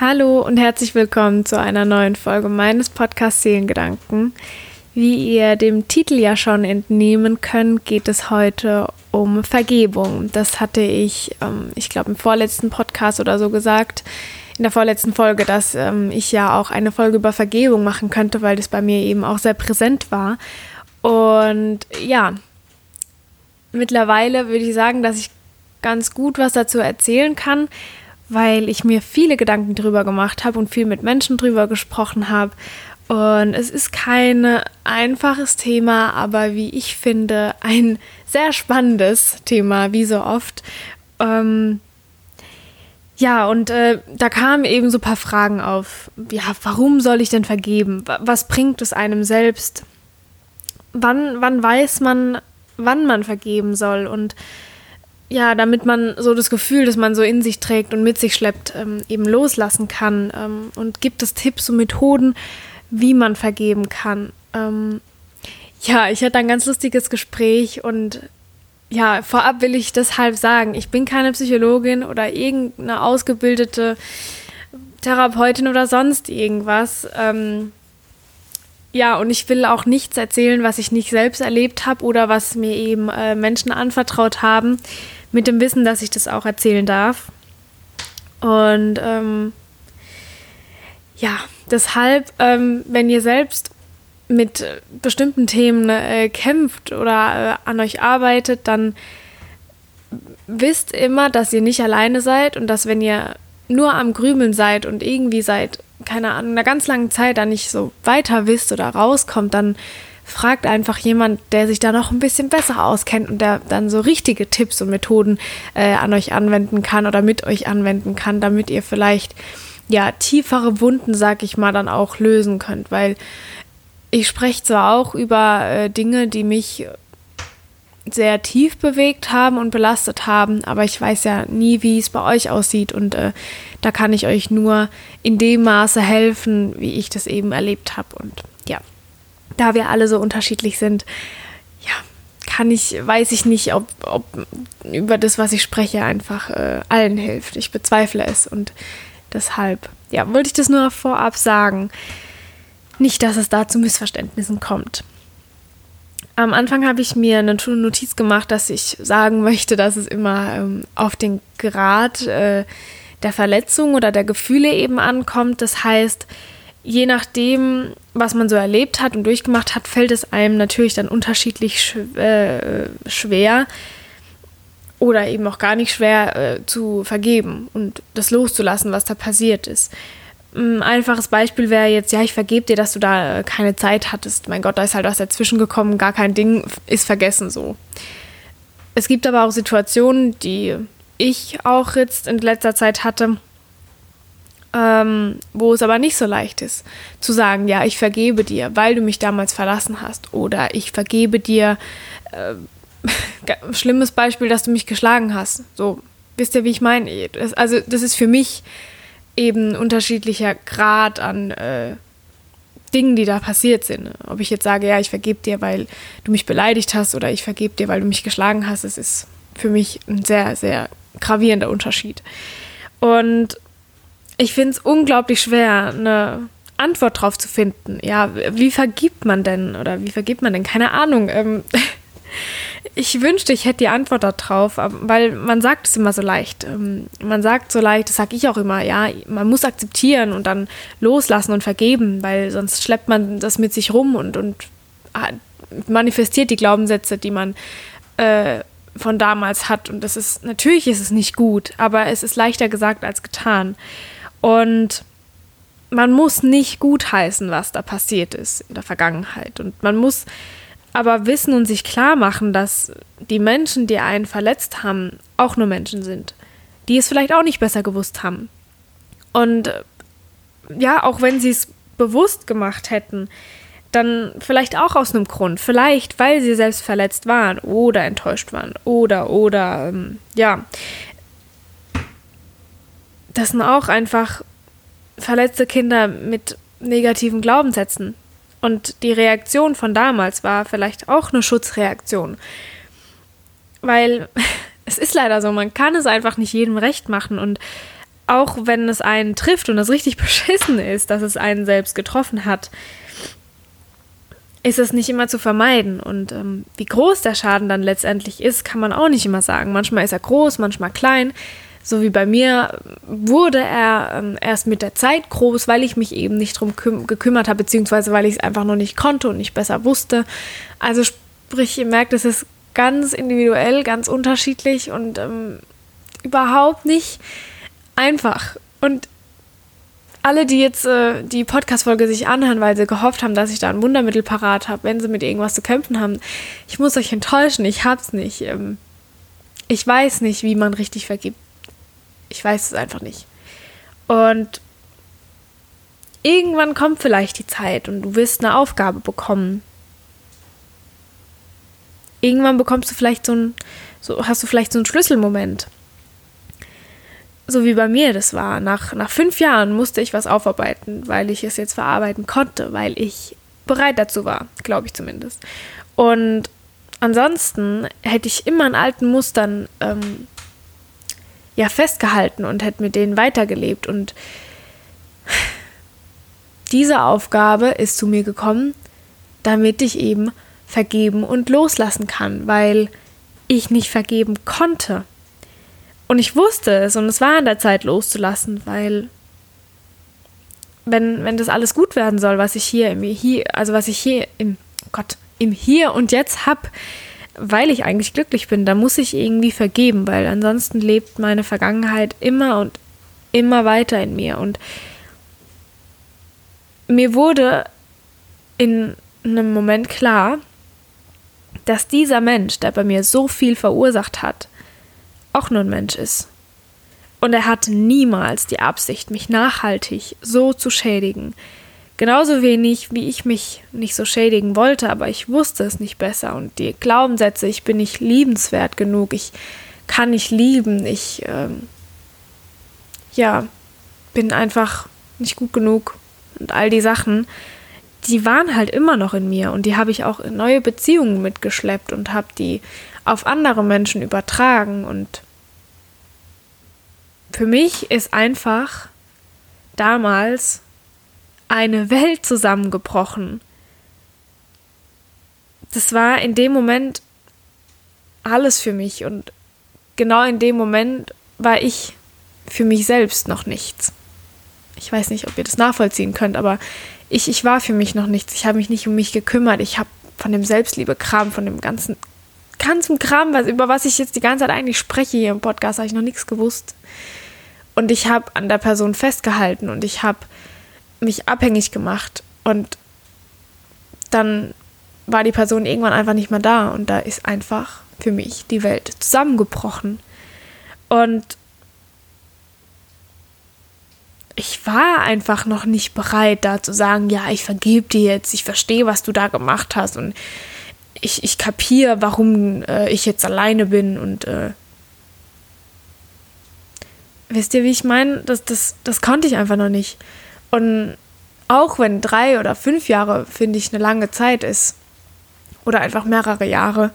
Hallo und herzlich willkommen zu einer neuen Folge meines Podcasts Seelengedanken. Wie ihr dem Titel ja schon entnehmen könnt, geht es heute um Vergebung. Das hatte ich, ähm, ich glaube, im vorletzten Podcast oder so gesagt, in der vorletzten Folge, dass ähm, ich ja auch eine Folge über Vergebung machen könnte, weil das bei mir eben auch sehr präsent war. Und ja, mittlerweile würde ich sagen, dass ich ganz gut was dazu erzählen kann weil ich mir viele Gedanken drüber gemacht habe und viel mit Menschen drüber gesprochen habe. Und es ist kein einfaches Thema, aber wie ich finde, ein sehr spannendes Thema, wie so oft. Ähm, ja, und äh, da kamen eben so ein paar Fragen auf. Ja, warum soll ich denn vergeben? Was bringt es einem selbst? Wann, wann weiß man, wann man vergeben soll? Und ja, damit man so das Gefühl, das man so in sich trägt und mit sich schleppt, ähm, eben loslassen kann. Ähm, und gibt es Tipps und Methoden, wie man vergeben kann. Ähm, ja, ich hatte ein ganz lustiges Gespräch und ja, vorab will ich deshalb sagen, ich bin keine Psychologin oder irgendeine ausgebildete Therapeutin oder sonst irgendwas. Ähm, ja, und ich will auch nichts erzählen, was ich nicht selbst erlebt habe oder was mir eben äh, Menschen anvertraut haben mit dem Wissen, dass ich das auch erzählen darf. Und ähm, ja, deshalb, ähm, wenn ihr selbst mit bestimmten Themen äh, kämpft oder äh, an euch arbeitet, dann wisst immer, dass ihr nicht alleine seid und dass wenn ihr nur am Grübeln seid und irgendwie seit, keine Ahnung, einer ganz langen Zeit da nicht so weiter wisst oder rauskommt, dann fragt einfach jemand, der sich da noch ein bisschen besser auskennt und der dann so richtige Tipps und Methoden äh, an euch anwenden kann oder mit euch anwenden kann, damit ihr vielleicht ja tiefere Wunden, sag ich mal, dann auch lösen könnt, weil ich spreche zwar auch über äh, Dinge, die mich sehr tief bewegt haben und belastet haben, aber ich weiß ja nie, wie es bei euch aussieht und äh, da kann ich euch nur in dem Maße helfen, wie ich das eben erlebt habe und da wir alle so unterschiedlich sind, ja, kann ich, weiß ich nicht, ob, ob über das, was ich spreche, einfach äh, allen hilft. Ich bezweifle es und deshalb, ja, wollte ich das nur vorab sagen. Nicht, dass es da zu Missverständnissen kommt. Am Anfang habe ich mir eine Notiz gemacht, dass ich sagen möchte, dass es immer ähm, auf den Grad äh, der Verletzung oder der Gefühle eben ankommt. Das heißt, je nachdem, was man so erlebt hat und durchgemacht hat, fällt es einem natürlich dann unterschiedlich sch äh, schwer oder eben auch gar nicht schwer äh, zu vergeben und das loszulassen, was da passiert ist. Ein einfaches Beispiel wäre jetzt, ja, ich vergebe dir, dass du da keine Zeit hattest. Mein Gott, da ist halt was dazwischen gekommen, gar kein Ding, ist vergessen so. Es gibt aber auch Situationen, die ich auch jetzt in letzter Zeit hatte, ähm, wo es aber nicht so leicht ist, zu sagen, ja, ich vergebe dir, weil du mich damals verlassen hast. Oder ich vergebe dir, äh, schlimmes Beispiel, dass du mich geschlagen hast. So, wisst ihr, wie ich meine? Also, das ist für mich eben unterschiedlicher Grad an äh, Dingen, die da passiert sind. Ob ich jetzt sage, ja, ich vergebe dir, weil du mich beleidigt hast, oder ich vergebe dir, weil du mich geschlagen hast, das ist für mich ein sehr, sehr gravierender Unterschied. Und ich finde es unglaublich schwer, eine Antwort drauf zu finden. Ja, wie vergibt man denn oder wie vergibt man denn? Keine Ahnung. Ähm, ich wünschte, ich hätte die Antwort darauf, weil man sagt es immer so leicht. Ähm, man sagt so leicht, das sage ich auch immer, ja, man muss akzeptieren und dann loslassen und vergeben, weil sonst schleppt man das mit sich rum und, und ah, manifestiert die Glaubenssätze, die man äh, von damals hat. Und das ist, natürlich ist es nicht gut, aber es ist leichter gesagt als getan. Und man muss nicht gutheißen, was da passiert ist in der Vergangenheit. Und man muss aber wissen und sich klar machen, dass die Menschen, die einen verletzt haben, auch nur Menschen sind, die es vielleicht auch nicht besser gewusst haben. Und ja, auch wenn sie es bewusst gemacht hätten, dann vielleicht auch aus einem Grund. Vielleicht, weil sie selbst verletzt waren oder enttäuscht waren oder, oder, ähm, ja das sind auch einfach verletzte Kinder mit negativen Glaubenssätzen. Und die Reaktion von damals war vielleicht auch eine Schutzreaktion. Weil es ist leider so, man kann es einfach nicht jedem recht machen. Und auch wenn es einen trifft und es richtig beschissen ist, dass es einen selbst getroffen hat, ist es nicht immer zu vermeiden. Und ähm, wie groß der Schaden dann letztendlich ist, kann man auch nicht immer sagen. Manchmal ist er groß, manchmal klein. So wie bei mir wurde er ähm, erst mit der Zeit groß, weil ich mich eben nicht drum gekümmert habe, beziehungsweise weil ich es einfach noch nicht konnte und nicht besser wusste. Also sprich, ihr merkt, es ist ganz individuell, ganz unterschiedlich und ähm, überhaupt nicht einfach. Und alle, die jetzt äh, die Podcast-Folge sich anhören, weil sie gehofft haben, dass ich da ein Wundermittel parat habe, wenn sie mit irgendwas zu kämpfen haben, ich muss euch enttäuschen, ich hab's nicht. Ähm, ich weiß nicht, wie man richtig vergibt. Ich weiß es einfach nicht. Und irgendwann kommt vielleicht die Zeit und du wirst eine Aufgabe bekommen. Irgendwann bekommst du vielleicht so ein, so hast du vielleicht so einen Schlüsselmoment so wie bei mir das war. Nach, nach fünf Jahren musste ich was aufarbeiten, weil ich es jetzt verarbeiten konnte, weil ich bereit dazu war, glaube ich zumindest. Und ansonsten hätte ich immer an alten Mustern ähm, ja festgehalten und hätte mit denen weitergelebt. Und diese Aufgabe ist zu mir gekommen, damit ich eben vergeben und loslassen kann, weil ich nicht vergeben konnte. Und ich wusste es und es war an der Zeit loszulassen, weil wenn, wenn das alles gut werden soll, was ich hier im hier, also was ich hier im Gott, im Hier und Jetzt habe, weil ich eigentlich glücklich bin, dann muss ich irgendwie vergeben, weil ansonsten lebt meine Vergangenheit immer und immer weiter in mir. Und mir wurde in einem Moment klar, dass dieser Mensch, der bei mir so viel verursacht hat, auch nur ein Mensch ist. Und er hatte niemals die Absicht, mich nachhaltig so zu schädigen. Genauso wenig, wie ich mich nicht so schädigen wollte, aber ich wusste es nicht besser. Und die Glaubenssätze, ich bin nicht liebenswert genug, ich kann nicht lieben, ich, ähm, ja, bin einfach nicht gut genug. Und all die Sachen, die waren halt immer noch in mir und die habe ich auch in neue Beziehungen mitgeschleppt und habe die auf andere Menschen übertragen und für mich ist einfach damals eine Welt zusammengebrochen. Das war in dem Moment alles für mich und genau in dem Moment war ich für mich selbst noch nichts. Ich weiß nicht, ob ihr das nachvollziehen könnt, aber ich, ich war für mich noch nichts. Ich habe mich nicht um mich gekümmert. Ich habe von dem Selbstliebe-Kram, von dem ganzen, ganzen Kram, was, über was ich jetzt die ganze Zeit eigentlich spreche hier im Podcast, habe ich noch nichts gewusst. Und ich habe an der Person festgehalten und ich habe mich abhängig gemacht. Und dann war die Person irgendwann einfach nicht mehr da. Und da ist einfach für mich die Welt zusammengebrochen. Und ich war einfach noch nicht bereit, da zu sagen, ja, ich vergebe dir jetzt, ich verstehe, was du da gemacht hast und ich, ich kapiere, warum äh, ich jetzt alleine bin und äh, wisst ihr, wie ich meine? Das, das, das konnte ich einfach noch nicht. Und auch wenn drei oder fünf Jahre, finde ich, eine lange Zeit ist, oder einfach mehrere Jahre,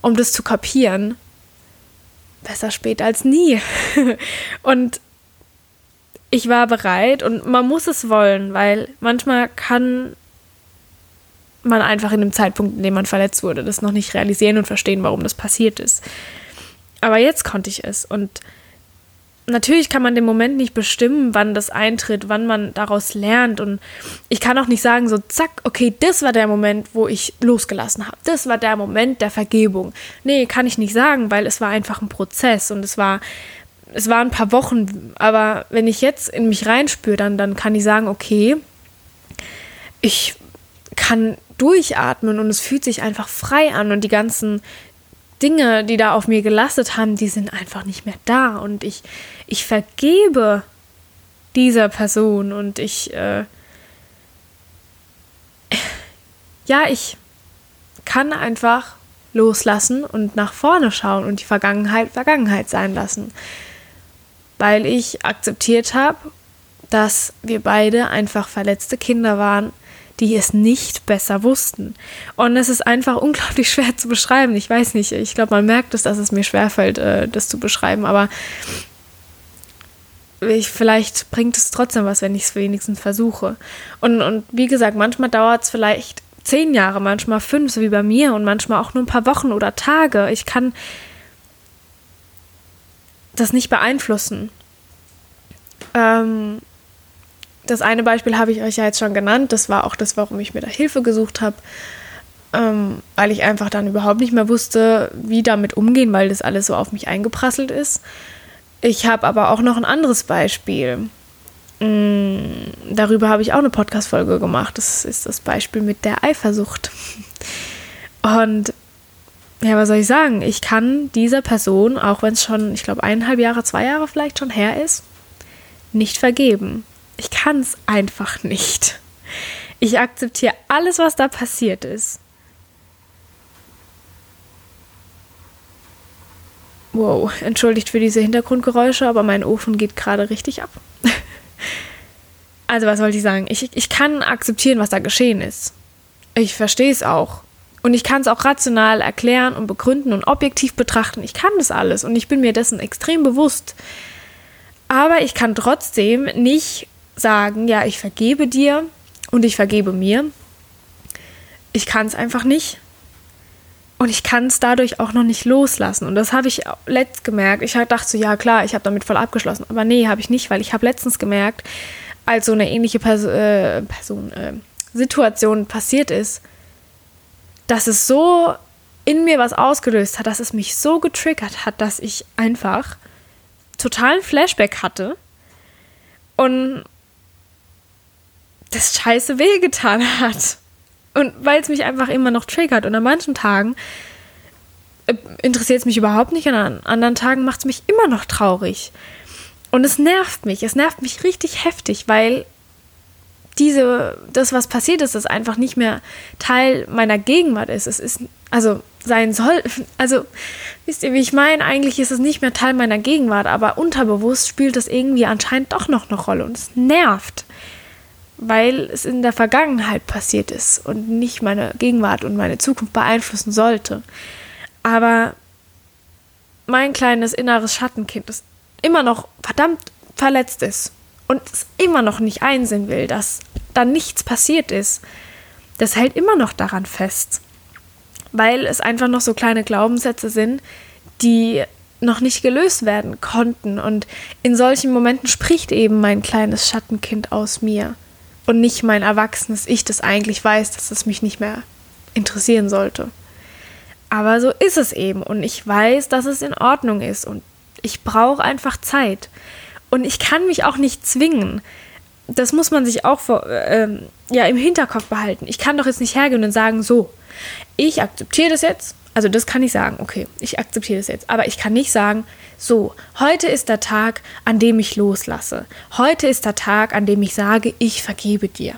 um das zu kapieren, besser spät als nie. und ich war bereit und man muss es wollen, weil manchmal kann man einfach in dem Zeitpunkt, in dem man verletzt wurde, das noch nicht realisieren und verstehen, warum das passiert ist. Aber jetzt konnte ich es und natürlich kann man den Moment nicht bestimmen, wann das eintritt, wann man daraus lernt. Und ich kann auch nicht sagen, so, zack, okay, das war der Moment, wo ich losgelassen habe. Das war der Moment der Vergebung. Nee, kann ich nicht sagen, weil es war einfach ein Prozess und es war, es waren ein paar Wochen. Aber wenn ich jetzt in mich reinspüre, dann, dann kann ich sagen, okay, ich kann durchatmen und es fühlt sich einfach frei an und die ganzen Dinge, die da auf mir gelastet haben, die sind einfach nicht mehr da. Und ich, ich vergebe dieser Person und ich, äh, ja, ich kann einfach loslassen und nach vorne schauen und die Vergangenheit Vergangenheit sein lassen, weil ich akzeptiert habe, dass wir beide einfach verletzte Kinder waren, die es nicht besser wussten. Und es ist einfach unglaublich schwer zu beschreiben. Ich weiß nicht, ich glaube, man merkt es, dass es mir schwerfällt, äh, das zu beschreiben, aber ich, vielleicht bringt es trotzdem was, wenn ich es wenigstens versuche. Und, und wie gesagt, manchmal dauert es vielleicht zehn Jahre, manchmal fünf, so wie bei mir, und manchmal auch nur ein paar Wochen oder Tage. Ich kann das nicht beeinflussen. Ähm, das eine Beispiel habe ich euch ja jetzt schon genannt. Das war auch das, warum ich mir da Hilfe gesucht habe. Ähm, weil ich einfach dann überhaupt nicht mehr wusste, wie damit umgehen, weil das alles so auf mich eingeprasselt ist. Ich habe aber auch noch ein anderes Beispiel. Mm, darüber habe ich auch eine Podcast-Folge gemacht. Das ist das Beispiel mit der Eifersucht. Und ja, was soll ich sagen? Ich kann dieser Person, auch wenn es schon, ich glaube, eineinhalb Jahre, zwei Jahre vielleicht schon her ist, nicht vergeben. Ich kann es einfach nicht. Ich akzeptiere alles, was da passiert ist. Wow, entschuldigt für diese Hintergrundgeräusche, aber mein Ofen geht gerade richtig ab. also was wollte ich sagen? Ich, ich kann akzeptieren, was da geschehen ist. Ich verstehe es auch. Und ich kann es auch rational erklären und begründen und objektiv betrachten. Ich kann das alles und ich bin mir dessen extrem bewusst. Aber ich kann trotzdem nicht sagen, ja, ich vergebe dir und ich vergebe mir. Ich kann es einfach nicht. Und ich kann es dadurch auch noch nicht loslassen. Und das habe ich letzt gemerkt. Ich dachte so, ja klar, ich habe damit voll abgeschlossen. Aber nee, habe ich nicht, weil ich habe letztens gemerkt, als so eine ähnliche Pers äh, Person, äh, Situation passiert ist, dass es so in mir was ausgelöst hat, dass es mich so getriggert hat, dass ich einfach totalen Flashback hatte und das scheiße wehgetan hat. Und weil es mich einfach immer noch triggert. Und an manchen Tagen äh, interessiert es mich überhaupt nicht. Und an anderen Tagen macht es mich immer noch traurig. Und es nervt mich. Es nervt mich richtig heftig, weil diese, das, was passiert ist, das einfach nicht mehr Teil meiner Gegenwart ist. Es ist, also sein soll, also wisst ihr, wie ich meine? Eigentlich ist es nicht mehr Teil meiner Gegenwart, aber unterbewusst spielt das irgendwie anscheinend doch noch eine Rolle und es nervt weil es in der Vergangenheit passiert ist und nicht meine Gegenwart und meine Zukunft beeinflussen sollte. Aber mein kleines inneres Schattenkind, das immer noch verdammt verletzt ist und es immer noch nicht einsehen will, dass da nichts passiert ist, das hält immer noch daran fest. Weil es einfach noch so kleine Glaubenssätze sind, die noch nicht gelöst werden konnten. Und in solchen Momenten spricht eben mein kleines Schattenkind aus mir und nicht mein erwachsenes Ich, das eigentlich weiß, dass es mich nicht mehr interessieren sollte. Aber so ist es eben und ich weiß, dass es in Ordnung ist und ich brauche einfach Zeit. Und ich kann mich auch nicht zwingen. Das muss man sich auch vor, ähm, ja, im Hinterkopf behalten. Ich kann doch jetzt nicht hergehen und sagen, so, ich akzeptiere das jetzt. Also das kann ich sagen, okay, ich akzeptiere das jetzt. Aber ich kann nicht sagen, so, heute ist der Tag, an dem ich loslasse. Heute ist der Tag, an dem ich sage, ich vergebe dir.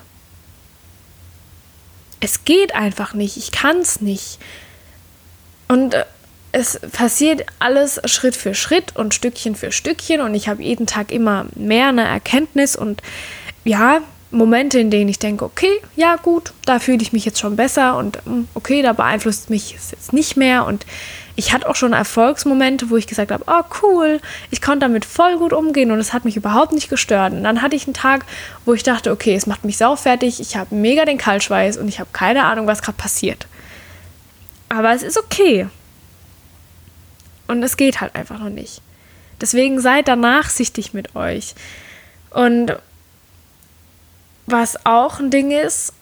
Es geht einfach nicht, ich kann es nicht. Und äh, es passiert alles Schritt für Schritt und Stückchen für Stückchen und ich habe jeden Tag immer mehr eine Erkenntnis und ja, Momente, in denen ich denke, okay, ja gut, da fühle ich mich jetzt schon besser und hm, okay, da beeinflusst mich jetzt nicht mehr und ich hatte auch schon Erfolgsmomente, wo ich gesagt habe, oh cool, ich konnte damit voll gut umgehen und es hat mich überhaupt nicht gestört. Und dann hatte ich einen Tag, wo ich dachte, okay, es macht mich saufertig, ich habe mega den Kaltschweiß und ich habe keine Ahnung, was gerade passiert. Aber es ist okay. Und es geht halt einfach noch nicht. Deswegen seid da nachsichtig mit euch. Und was auch ein Ding ist,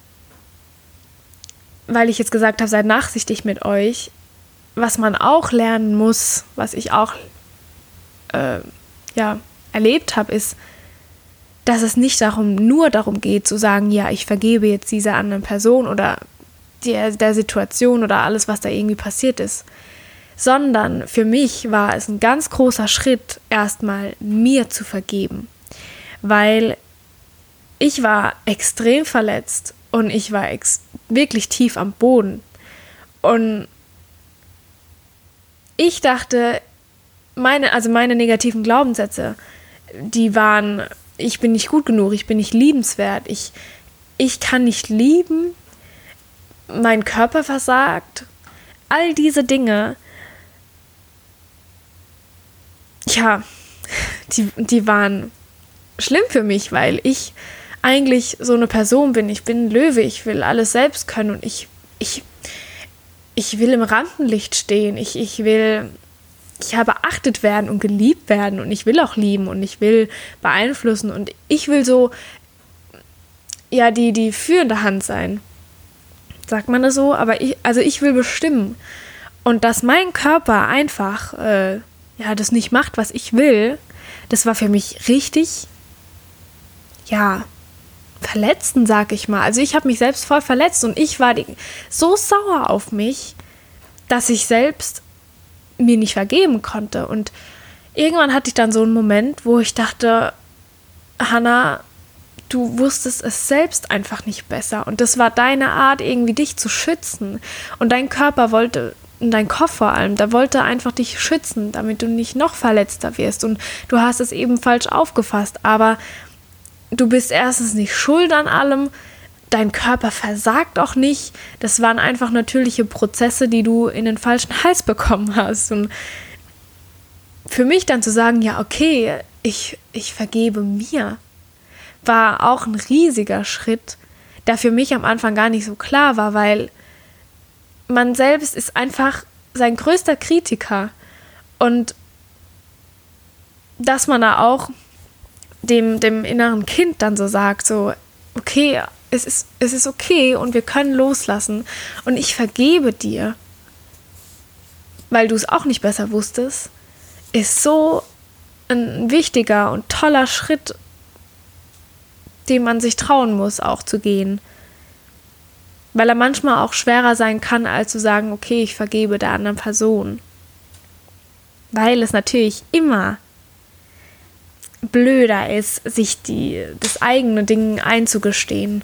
weil ich jetzt gesagt habe, seid nachsichtig mit euch, was man auch lernen muss, was ich auch äh, ja, erlebt habe, ist, dass es nicht darum, nur darum geht, zu sagen, ja, ich vergebe jetzt dieser anderen Person oder der, der Situation oder alles, was da irgendwie passiert ist. Sondern für mich war es ein ganz großer Schritt, erstmal mir zu vergeben. Weil ich war extrem verletzt und ich war wirklich tief am Boden. Und ich dachte, meine, also meine negativen Glaubenssätze, die waren, ich bin nicht gut genug, ich bin nicht liebenswert, ich, ich kann nicht lieben, mein Körper versagt, all diese Dinge, ja, die, die waren schlimm für mich, weil ich eigentlich so eine Person bin. Ich bin ein Löwe, ich will alles selbst können und ich, ich, ich will im Rampenlicht stehen. Ich, ich will, ich habe beachtet werden und geliebt werden und ich will auch lieben und ich will beeinflussen und ich will so, ja, die, die führende Hand sein. Sagt man das so? Aber ich, also ich will bestimmen. Und dass mein Körper einfach, äh, ja, das nicht macht, was ich will, das war für mich richtig, ja, verletzten, sag ich mal. Also ich habe mich selbst voll verletzt und ich war so sauer auf mich, dass ich selbst mir nicht vergeben konnte. Und irgendwann hatte ich dann so einen Moment, wo ich dachte, Hannah, du wusstest es selbst einfach nicht besser. Und das war deine Art, irgendwie dich zu schützen. Und dein Körper wollte, dein Kopf vor allem, da wollte einfach dich schützen, damit du nicht noch verletzter wirst. Und du hast es eben falsch aufgefasst. Aber du bist erstens nicht schuld an allem, dein Körper versagt auch nicht. Das waren einfach natürliche Prozesse, die du in den falschen Hals bekommen hast. Und für mich dann zu sagen, ja, okay, ich, ich vergebe mir, war auch ein riesiger Schritt, der für mich am Anfang gar nicht so klar war, weil man selbst ist einfach sein größter Kritiker. Und dass man da auch dem, dem inneren Kind dann so sagt, so, okay, es ist, es ist okay und wir können loslassen und ich vergebe dir, weil du es auch nicht besser wusstest, ist so ein wichtiger und toller Schritt, den man sich trauen muss, auch zu gehen. Weil er manchmal auch schwerer sein kann, als zu sagen, okay, ich vergebe der anderen Person. Weil es natürlich immer blöder ist, sich die, das eigene Ding einzugestehen.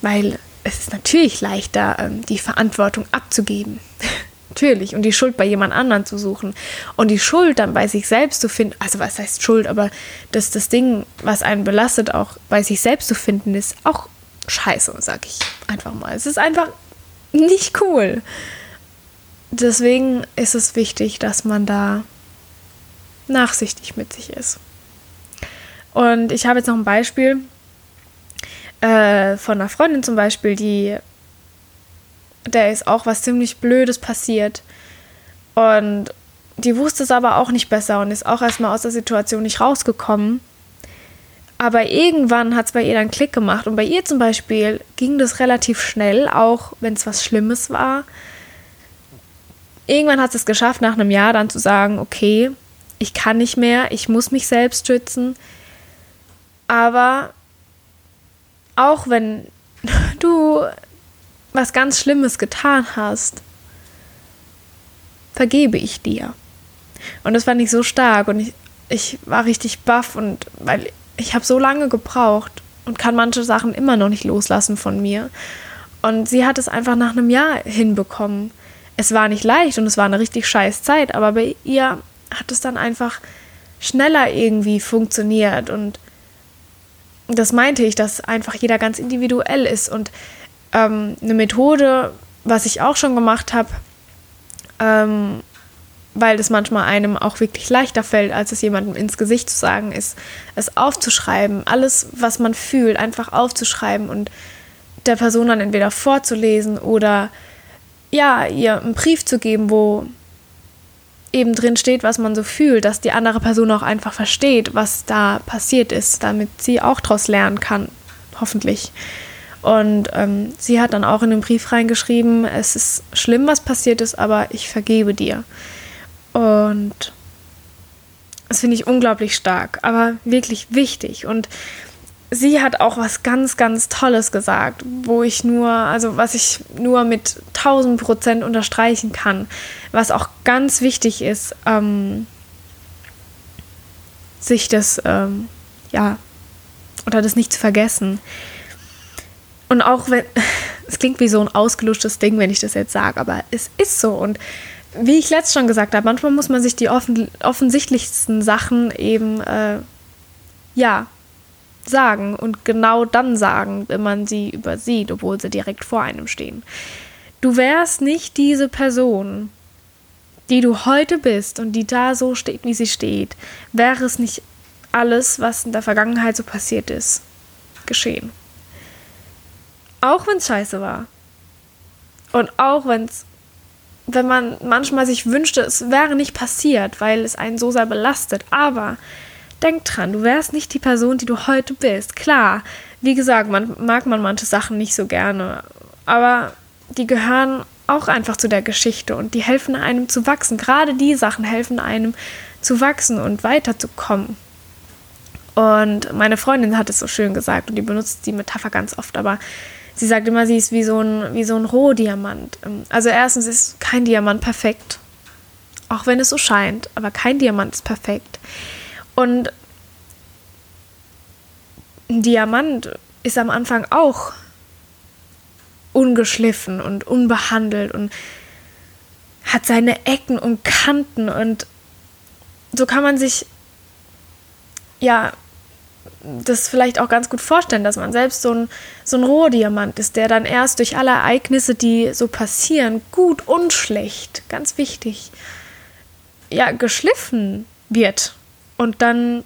Weil es ist natürlich leichter, ähm, die Verantwortung abzugeben. natürlich. Und die Schuld bei jemand anderen zu suchen. Und die Schuld dann bei sich selbst zu finden, also was heißt Schuld, aber das, das Ding, was einen belastet, auch bei sich selbst zu finden, ist auch scheiße, sag ich einfach mal. Es ist einfach nicht cool. Deswegen ist es wichtig, dass man da nachsichtig mit sich ist. Und ich habe jetzt noch ein Beispiel äh, von einer Freundin zum Beispiel, die, der ist auch was ziemlich Blödes passiert. Und die wusste es aber auch nicht besser und ist auch erstmal aus der Situation nicht rausgekommen. Aber irgendwann hat es bei ihr dann Klick gemacht. Und bei ihr zum Beispiel ging das relativ schnell, auch wenn es was Schlimmes war. Irgendwann hat es geschafft, nach einem Jahr dann zu sagen, okay, ich kann nicht mehr, ich muss mich selbst schützen. Aber auch wenn du was ganz Schlimmes getan hast, vergebe ich dir. Und das fand ich so stark und ich, ich war richtig baff und weil ich habe so lange gebraucht und kann manche Sachen immer noch nicht loslassen von mir. Und sie hat es einfach nach einem Jahr hinbekommen. Es war nicht leicht und es war eine richtig scheiß Zeit, aber bei ihr hat es dann einfach schneller irgendwie funktioniert. Und das meinte ich, dass einfach jeder ganz individuell ist. Und ähm, eine Methode, was ich auch schon gemacht habe, ähm, weil das manchmal einem auch wirklich leichter fällt, als es jemandem ins Gesicht zu sagen, ist, es aufzuschreiben, alles, was man fühlt, einfach aufzuschreiben und der Person dann entweder vorzulesen oder ja, ihr einen Brief zu geben, wo eben drin steht, was man so fühlt, dass die andere Person auch einfach versteht, was da passiert ist, damit sie auch daraus lernen kann, hoffentlich. Und ähm, sie hat dann auch in den Brief reingeschrieben, es ist schlimm, was passiert ist, aber ich vergebe dir. Und das finde ich unglaublich stark, aber wirklich wichtig. Und sie hat auch was ganz, ganz Tolles gesagt, wo ich nur, also was ich nur mit 1000 Prozent unterstreichen kann, was auch ganz wichtig ist, ähm, sich das, ähm, ja, oder das nicht zu vergessen. Und auch wenn, es klingt wie so ein ausgeluschtes Ding, wenn ich das jetzt sage, aber es ist so. Und wie ich letztes schon gesagt habe, manchmal muss man sich die offen, offensichtlichsten Sachen eben, äh, ja, sagen und genau dann sagen, wenn man sie übersieht, obwohl sie direkt vor einem stehen. Du wärst nicht diese Person, die du heute bist und die da so steht, wie sie steht, wäre es nicht alles, was in der Vergangenheit so passiert ist, geschehen. Auch wenn es scheiße war. Und auch wenn es, wenn man manchmal sich wünschte, es wäre nicht passiert, weil es einen so sehr belastet. Aber denk dran, du wärst nicht die Person, die du heute bist. Klar, wie gesagt, man mag man manche Sachen nicht so gerne, aber die gehören auch einfach zu der Geschichte und die helfen einem zu wachsen. Gerade die Sachen helfen einem zu wachsen und weiterzukommen. Und meine Freundin hat es so schön gesagt und die benutzt die Metapher ganz oft, aber sie sagt immer, sie ist wie so ein, wie so ein Rohdiamant. Also erstens ist kein Diamant perfekt, auch wenn es so scheint, aber kein Diamant ist perfekt. Und ein Diamant ist am Anfang auch ungeschliffen und unbehandelt und hat seine Ecken und Kanten und so kann man sich ja das vielleicht auch ganz gut vorstellen, dass man selbst so ein, so ein Rohdiamant ist, der dann erst durch alle Ereignisse, die so passieren, gut und schlecht, ganz wichtig, ja, geschliffen wird und dann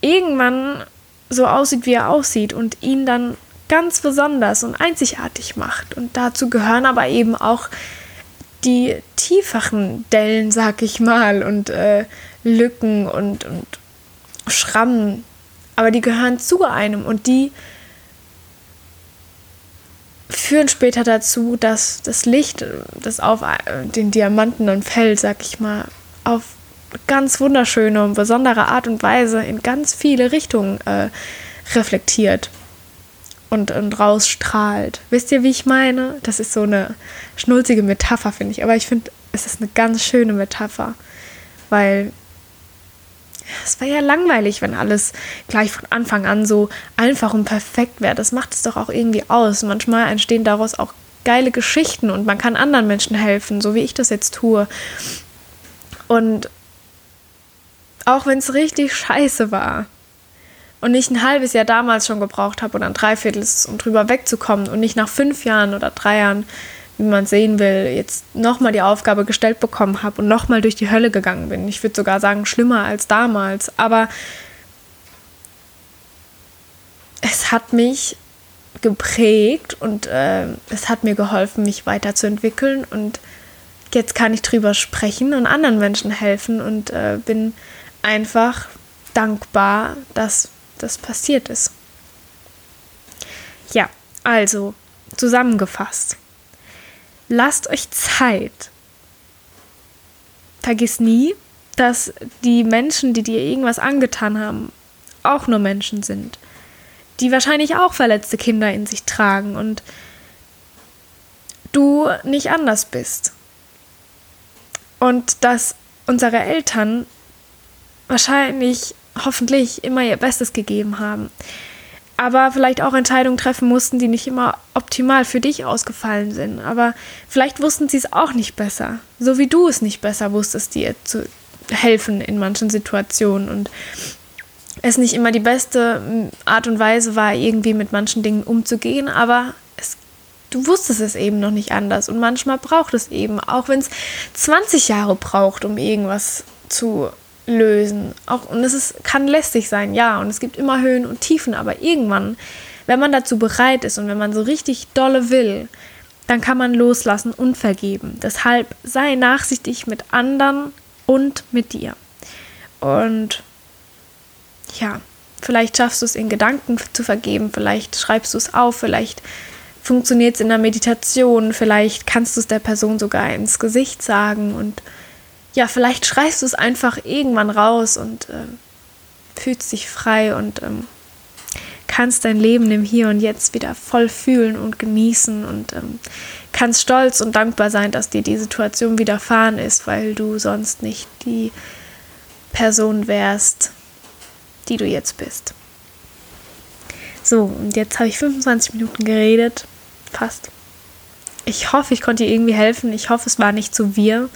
irgendwann so aussieht, wie er aussieht und ihn dann ganz besonders und einzigartig macht. Und dazu gehören aber eben auch die tieferen Dellen, sag ich mal, und äh, Lücken und, und Schrammen. Aber die gehören zu einem und die führen später dazu, dass das Licht, das auf äh, den Diamanten dann fällt, sag ich mal, auf ganz wunderschöne und besondere Art und Weise in ganz viele Richtungen äh, reflektiert und, und rausstrahlt. Wisst ihr, wie ich meine? Das ist so eine schnulzige Metapher, finde ich. Aber ich finde, es ist eine ganz schöne Metapher, weil es wäre ja langweilig, wenn alles gleich von Anfang an so einfach und perfekt wäre. Das macht es doch auch irgendwie aus. Manchmal entstehen daraus auch geile Geschichten und man kann anderen Menschen helfen, so wie ich das jetzt tue. Und auch wenn es richtig scheiße war, und nicht ein halbes Jahr damals schon gebraucht habe oder ein Dreiviertel, um drüber wegzukommen und nicht nach fünf Jahren oder drei Jahren, wie man sehen will, jetzt nochmal die Aufgabe gestellt bekommen habe und nochmal durch die Hölle gegangen bin. Ich würde sogar sagen, schlimmer als damals. Aber es hat mich geprägt und äh, es hat mir geholfen, mich weiterzuentwickeln und jetzt kann ich drüber sprechen und anderen Menschen helfen und äh, bin einfach dankbar, dass das passiert ist. Ja, also zusammengefasst. Lasst euch Zeit. Vergiss nie, dass die Menschen, die dir irgendwas angetan haben, auch nur Menschen sind, die wahrscheinlich auch verletzte Kinder in sich tragen und du nicht anders bist. Und dass unsere Eltern wahrscheinlich hoffentlich immer ihr Bestes gegeben haben. Aber vielleicht auch Entscheidungen treffen mussten, die nicht immer optimal für dich ausgefallen sind. Aber vielleicht wussten sie es auch nicht besser. So wie du es nicht besser wusstest, dir zu helfen in manchen Situationen. Und es nicht immer die beste Art und Weise war, irgendwie mit manchen Dingen umzugehen. Aber es, du wusstest es eben noch nicht anders. Und manchmal braucht es eben, auch wenn es 20 Jahre braucht, um irgendwas zu lösen. Auch, und es ist, kann lästig sein, ja. Und es gibt immer Höhen und Tiefen, aber irgendwann, wenn man dazu bereit ist und wenn man so richtig dolle will, dann kann man loslassen und vergeben. Deshalb sei nachsichtig mit anderen und mit dir. Und ja, vielleicht schaffst du es in Gedanken zu vergeben, vielleicht schreibst du es auf, vielleicht funktioniert es in der Meditation, vielleicht kannst du es der Person sogar ins Gesicht sagen und ja, vielleicht schreist du es einfach irgendwann raus und äh, fühlst dich frei und ähm, kannst dein Leben im Hier und Jetzt wieder voll fühlen und genießen und ähm, kannst stolz und dankbar sein, dass dir die Situation widerfahren ist, weil du sonst nicht die Person wärst, die du jetzt bist. So, und jetzt habe ich 25 Minuten geredet, fast. Ich hoffe, ich konnte dir irgendwie helfen. Ich hoffe, es war nicht zu wir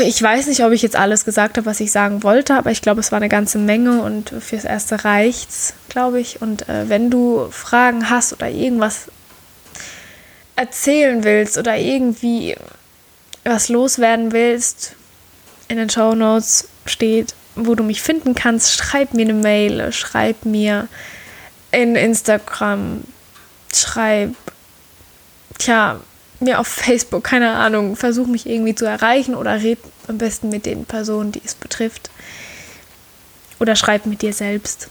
ich weiß nicht, ob ich jetzt alles gesagt habe, was ich sagen wollte, aber ich glaube, es war eine ganze Menge und fürs Erste reicht's, glaube ich. Und äh, wenn du Fragen hast oder irgendwas erzählen willst oder irgendwie was loswerden willst, in den Show Notes steht wo du mich finden kannst. Schreib mir eine Mail, schreib mir in Instagram, schreib, tja, mir auf Facebook, keine Ahnung, versuch mich irgendwie zu erreichen oder red am besten mit den Personen, die es betrifft. Oder schreib mit dir selbst.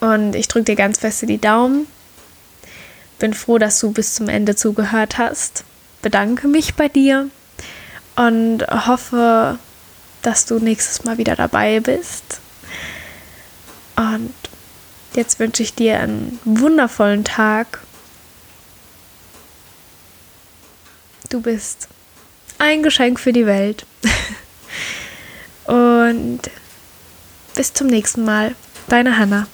Und ich drücke dir ganz feste die Daumen. Bin froh, dass du bis zum Ende zugehört hast. Bedanke mich bei dir und hoffe, dass du nächstes Mal wieder dabei bist. Und jetzt wünsche ich dir einen wundervollen Tag. Du bist ein Geschenk für die Welt. Und bis zum nächsten Mal. Deine Hannah.